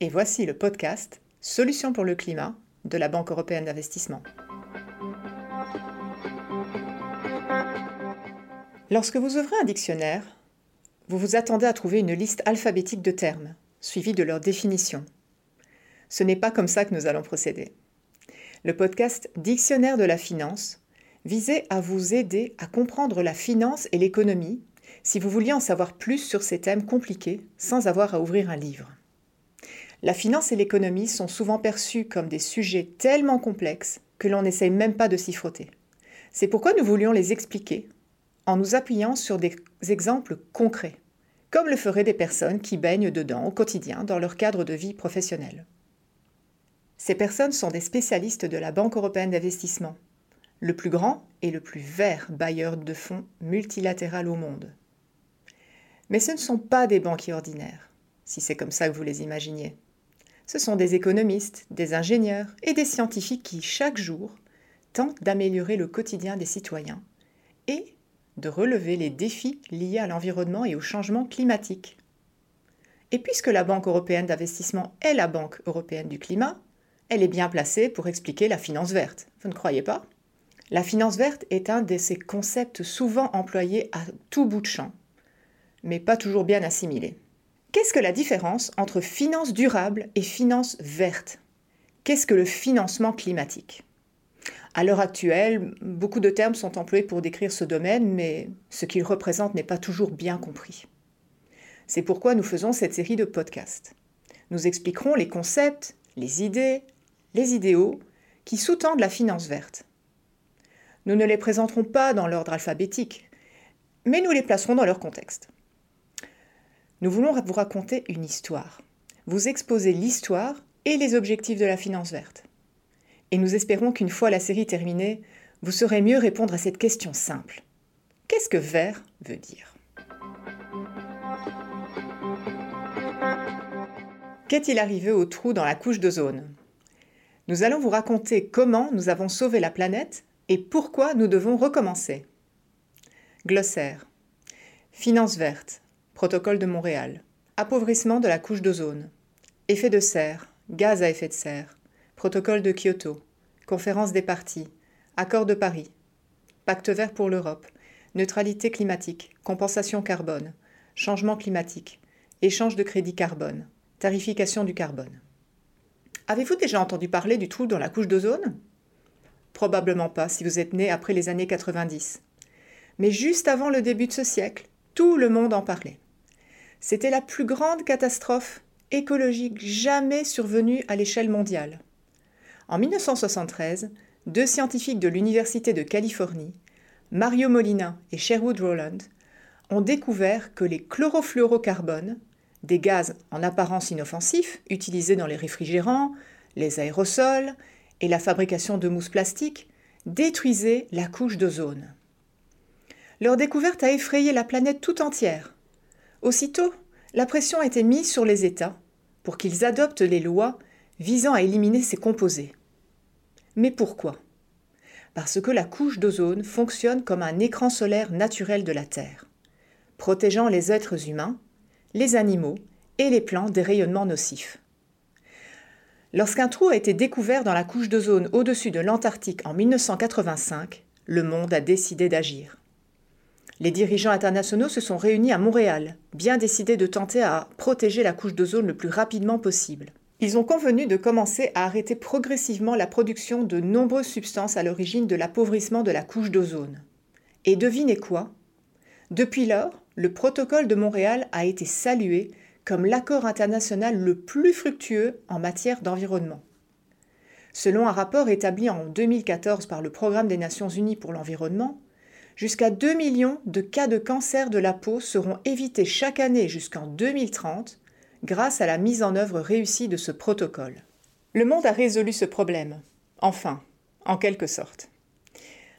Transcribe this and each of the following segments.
et voici le podcast Solutions pour le climat de la Banque européenne d'investissement. Lorsque vous ouvrez un dictionnaire, vous vous attendez à trouver une liste alphabétique de termes, suivie de leur définition. Ce n'est pas comme ça que nous allons procéder. Le podcast Dictionnaire de la finance visait à vous aider à comprendre la finance et l'économie si vous vouliez en savoir plus sur ces thèmes compliqués sans avoir à ouvrir un livre. La finance et l'économie sont souvent perçus comme des sujets tellement complexes que l'on n'essaye même pas de s'y frotter. C'est pourquoi nous voulions les expliquer en nous appuyant sur des exemples concrets, comme le feraient des personnes qui baignent dedans au quotidien dans leur cadre de vie professionnelle. Ces personnes sont des spécialistes de la Banque européenne d'investissement, le plus grand et le plus vert bailleur de fonds multilatéral au monde. Mais ce ne sont pas des banquiers ordinaires, si c'est comme ça que vous les imaginiez. Ce sont des économistes, des ingénieurs et des scientifiques qui, chaque jour, tentent d'améliorer le quotidien des citoyens et de relever les défis liés à l'environnement et au changement climatique. Et puisque la Banque européenne d'investissement est la Banque européenne du climat, elle est bien placée pour expliquer la finance verte. Vous ne croyez pas? La finance verte est un de ces concepts souvent employés à tout bout de champ, mais pas toujours bien assimilés. Qu'est-ce que la différence entre finance durable et finance verte? Qu'est-ce que le financement climatique? À l'heure actuelle, beaucoup de termes sont employés pour décrire ce domaine, mais ce qu'il représente n'est pas toujours bien compris. C'est pourquoi nous faisons cette série de podcasts. Nous expliquerons les concepts, les idées, les idéaux qui sous-tendent la finance verte. Nous ne les présenterons pas dans l'ordre alphabétique, mais nous les placerons dans leur contexte. Nous voulons vous raconter une histoire, vous exposer l'histoire et les objectifs de la finance verte. Et nous espérons qu'une fois la série terminée, vous saurez mieux répondre à cette question simple. Qu'est-ce que vert veut dire? Qu'est-il arrivé au trou dans la couche d'ozone? Nous allons vous raconter comment nous avons sauvé la planète et pourquoi nous devons recommencer. Glossaire. Finance verte. Protocole de Montréal. Appauvrissement de la couche d'ozone. Effet de serre. Gaz à effet de serre. Protocole de Kyoto. Conférence des parties. Accord de Paris. Pacte vert pour l'Europe. Neutralité climatique. Compensation carbone. Changement climatique. Échange de crédit carbone. Tarification du carbone. Avez-vous déjà entendu parler du trou dans la couche d'ozone? Probablement pas si vous êtes né après les années 90. Mais juste avant le début de ce siècle, tout le monde en parlait. C'était la plus grande catastrophe écologique jamais survenue à l'échelle mondiale. En 1973, deux scientifiques de l'Université de Californie, Mario Molina et Sherwood Rowland, ont découvert que les chlorofluorocarbones, des gaz en apparence inoffensifs utilisés dans les réfrigérants, les aérosols et la fabrication de mousse plastique, détruisaient la couche d'ozone. Leur découverte a effrayé la planète tout entière. Aussitôt, la pression a été mise sur les États pour qu'ils adoptent les lois visant à éliminer ces composés. Mais pourquoi? Parce que la couche d'ozone fonctionne comme un écran solaire naturel de la Terre, protégeant les êtres humains, les animaux et les plantes des rayonnements nocifs. Lorsqu'un trou a été découvert dans la couche d'ozone au-dessus de l'Antarctique en 1985, le monde a décidé d'agir. Les dirigeants internationaux se sont réunis à Montréal, bien décidés de tenter à protéger la couche d'ozone le plus rapidement possible. Ils ont convenu de commencer à arrêter progressivement la production de nombreuses substances à l'origine de l'appauvrissement de la couche d'ozone. Et devinez quoi? Depuis lors, le protocole de Montréal a été salué comme l'accord international le plus fructueux en matière d'environnement. Selon un rapport établi en 2014 par le Programme des Nations Unies pour l'environnement, Jusqu'à 2 millions de cas de cancer de la peau seront évités chaque année jusqu'en 2030 grâce à la mise en œuvre réussie de ce protocole. Le monde a résolu ce problème. Enfin, en quelque sorte.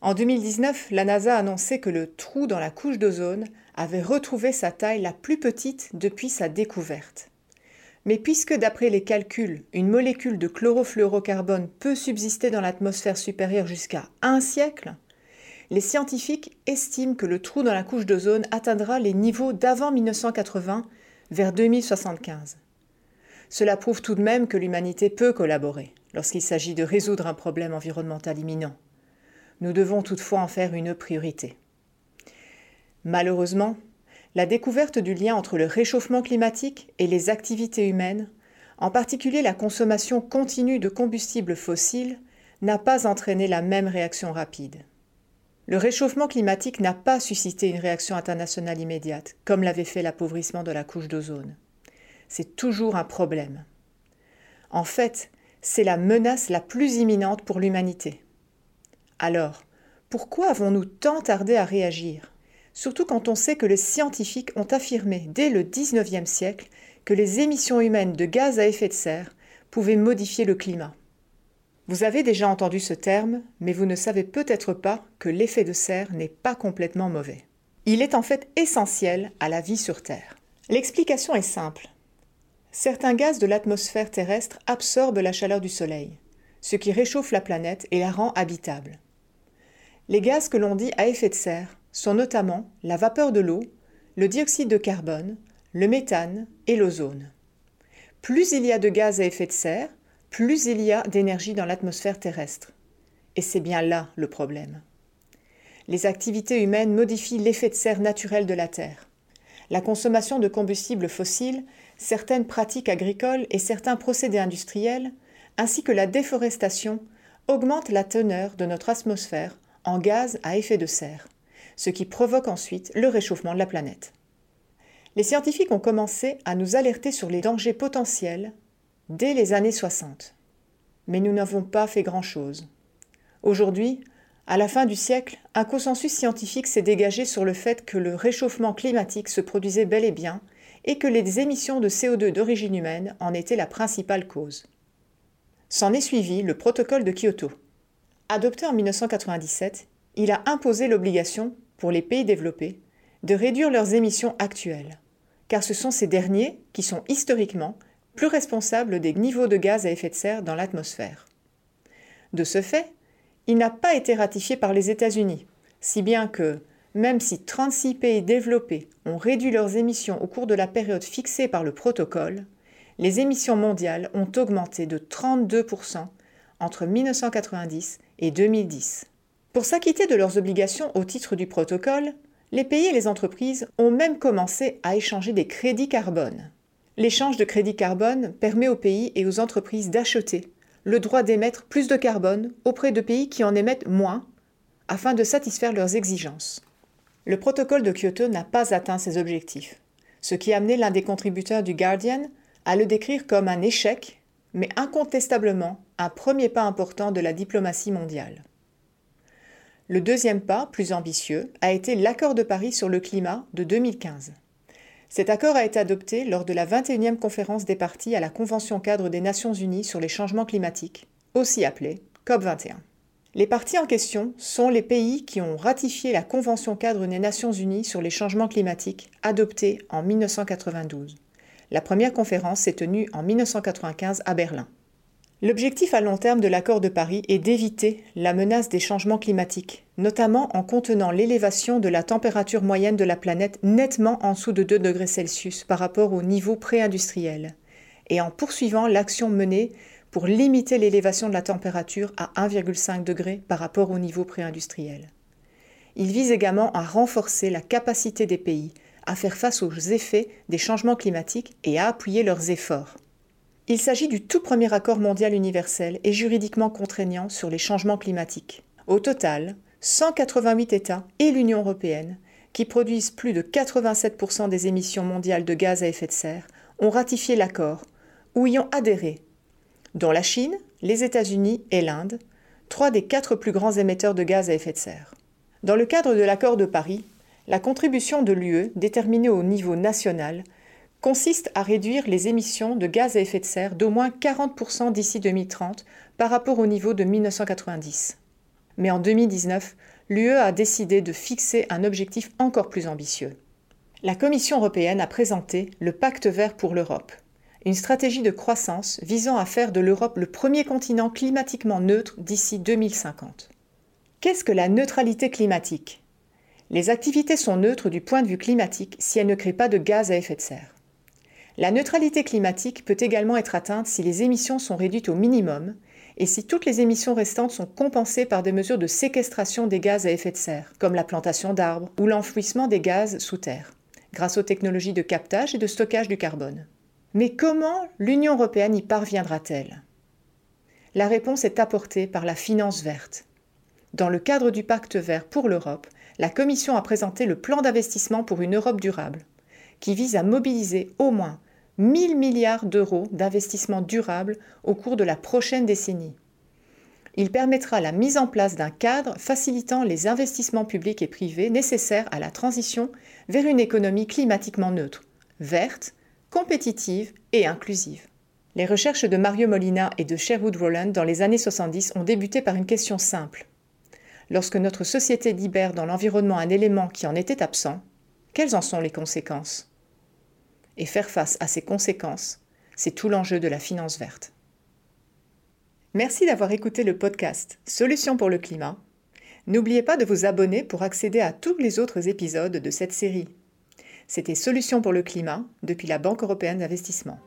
En 2019, la NASA a annoncé que le trou dans la couche d'ozone avait retrouvé sa taille la plus petite depuis sa découverte. Mais puisque d'après les calculs, une molécule de chlorofluorocarbone peut subsister dans l'atmosphère supérieure jusqu'à un siècle, les scientifiques estiment que le trou dans la couche d'ozone atteindra les niveaux d'avant 1980 vers 2075. Cela prouve tout de même que l'humanité peut collaborer lorsqu'il s'agit de résoudre un problème environnemental imminent. Nous devons toutefois en faire une priorité. Malheureusement, la découverte du lien entre le réchauffement climatique et les activités humaines, en particulier la consommation continue de combustibles fossiles, n'a pas entraîné la même réaction rapide. Le réchauffement climatique n'a pas suscité une réaction internationale immédiate, comme l'avait fait l'appauvrissement de la couche d'ozone. C'est toujours un problème. En fait, c'est la menace la plus imminente pour l'humanité. Alors, pourquoi avons-nous tant tardé à réagir? Surtout quand on sait que les scientifiques ont affirmé dès le XIXe siècle que les émissions humaines de gaz à effet de serre pouvaient modifier le climat. Vous avez déjà entendu ce terme, mais vous ne savez peut-être pas que l'effet de serre n'est pas complètement mauvais. Il est en fait essentiel à la vie sur Terre. L'explication est simple. Certains gaz de l'atmosphère terrestre absorbent la chaleur du Soleil, ce qui réchauffe la planète et la rend habitable. Les gaz que l'on dit à effet de serre sont notamment la vapeur de l'eau, le dioxyde de carbone, le méthane et l'ozone. Plus il y a de gaz à effet de serre, plus il y a d'énergie dans l'atmosphère terrestre. Et c'est bien là le problème. Les activités humaines modifient l'effet de serre naturel de la Terre. La consommation de combustibles fossiles, certaines pratiques agricoles et certains procédés industriels, ainsi que la déforestation, augmentent la teneur de notre atmosphère en gaz à effet de serre ce qui provoque ensuite le réchauffement de la planète. Les scientifiques ont commencé à nous alerter sur les dangers potentiels dès les années 60. Mais nous n'avons pas fait grand-chose. Aujourd'hui, à la fin du siècle, un consensus scientifique s'est dégagé sur le fait que le réchauffement climatique se produisait bel et bien et que les émissions de CO2 d'origine humaine en étaient la principale cause. S'en est suivi le protocole de Kyoto. Adopté en 1997, il a imposé l'obligation pour les pays développés de réduire leurs émissions actuelles, car ce sont ces derniers qui sont historiquement plus responsables des niveaux de gaz à effet de serre dans l'atmosphère. De ce fait, il n'a pas été ratifié par les États-Unis, si bien que, même si 36 pays développés ont réduit leurs émissions au cours de la période fixée par le protocole, les émissions mondiales ont augmenté de 32% entre 1990 et 2010. Pour s'acquitter de leurs obligations au titre du protocole, les pays et les entreprises ont même commencé à échanger des crédits carbone. L'échange de crédits carbone permet aux pays et aux entreprises d'acheter le droit d'émettre plus de carbone auprès de pays qui en émettent moins, afin de satisfaire leurs exigences. Le protocole de Kyoto n'a pas atteint ses objectifs, ce qui a amené l'un des contributeurs du Guardian à le décrire comme un échec, mais incontestablement un premier pas important de la diplomatie mondiale. Le deuxième pas, plus ambitieux, a été l'accord de Paris sur le climat de 2015. Cet accord a été adopté lors de la 21e conférence des parties à la Convention cadre des Nations Unies sur les changements climatiques, aussi appelée COP21. Les parties en question sont les pays qui ont ratifié la Convention cadre des Nations Unies sur les changements climatiques adoptée en 1992. La première conférence s'est tenue en 1995 à Berlin. L'objectif à long terme de l'accord de Paris est d'éviter la menace des changements climatiques, notamment en contenant l'élévation de la température moyenne de la planète nettement en dessous de 2 degrés Celsius par rapport au niveau pré-industriel, et en poursuivant l'action menée pour limiter l'élévation de la température à 1,5 degré par rapport au niveau pré-industriel. Il vise également à renforcer la capacité des pays à faire face aux effets des changements climatiques et à appuyer leurs efforts. Il s'agit du tout premier accord mondial universel et juridiquement contraignant sur les changements climatiques. Au total, 188 États et l'Union européenne, qui produisent plus de 87% des émissions mondiales de gaz à effet de serre, ont ratifié l'accord ou y ont adhéré, dont la Chine, les États-Unis et l'Inde, trois des quatre plus grands émetteurs de gaz à effet de serre. Dans le cadre de l'accord de Paris, la contribution de l'UE, déterminée au niveau national, consiste à réduire les émissions de gaz à effet de serre d'au moins 40% d'ici 2030 par rapport au niveau de 1990. Mais en 2019, l'UE a décidé de fixer un objectif encore plus ambitieux. La Commission européenne a présenté le Pacte vert pour l'Europe, une stratégie de croissance visant à faire de l'Europe le premier continent climatiquement neutre d'ici 2050. Qu'est-ce que la neutralité climatique? Les activités sont neutres du point de vue climatique si elles ne créent pas de gaz à effet de serre. La neutralité climatique peut également être atteinte si les émissions sont réduites au minimum et si toutes les émissions restantes sont compensées par des mesures de séquestration des gaz à effet de serre, comme la plantation d'arbres ou l'enfouissement des gaz sous terre, grâce aux technologies de captage et de stockage du carbone. Mais comment l'Union européenne y parviendra-t-elle? La réponse est apportée par la finance verte. Dans le cadre du pacte vert pour l'Europe, la Commission a présenté le plan d'investissement pour une Europe durable, qui vise à mobiliser au moins 1000 milliards d'euros d'investissements durables au cours de la prochaine décennie. Il permettra la mise en place d'un cadre facilitant les investissements publics et privés nécessaires à la transition vers une économie climatiquement neutre, verte, compétitive et inclusive. Les recherches de Mario Molina et de Sherwood Rowland dans les années 70 ont débuté par une question simple. Lorsque notre société libère dans l'environnement un élément qui en était absent, quelles en sont les conséquences? Et faire face à ces conséquences, c'est tout l'enjeu de la finance verte. Merci d'avoir écouté le podcast Solutions pour le climat. N'oubliez pas de vous abonner pour accéder à tous les autres épisodes de cette série. C'était Solutions pour le climat depuis la Banque européenne d'investissement.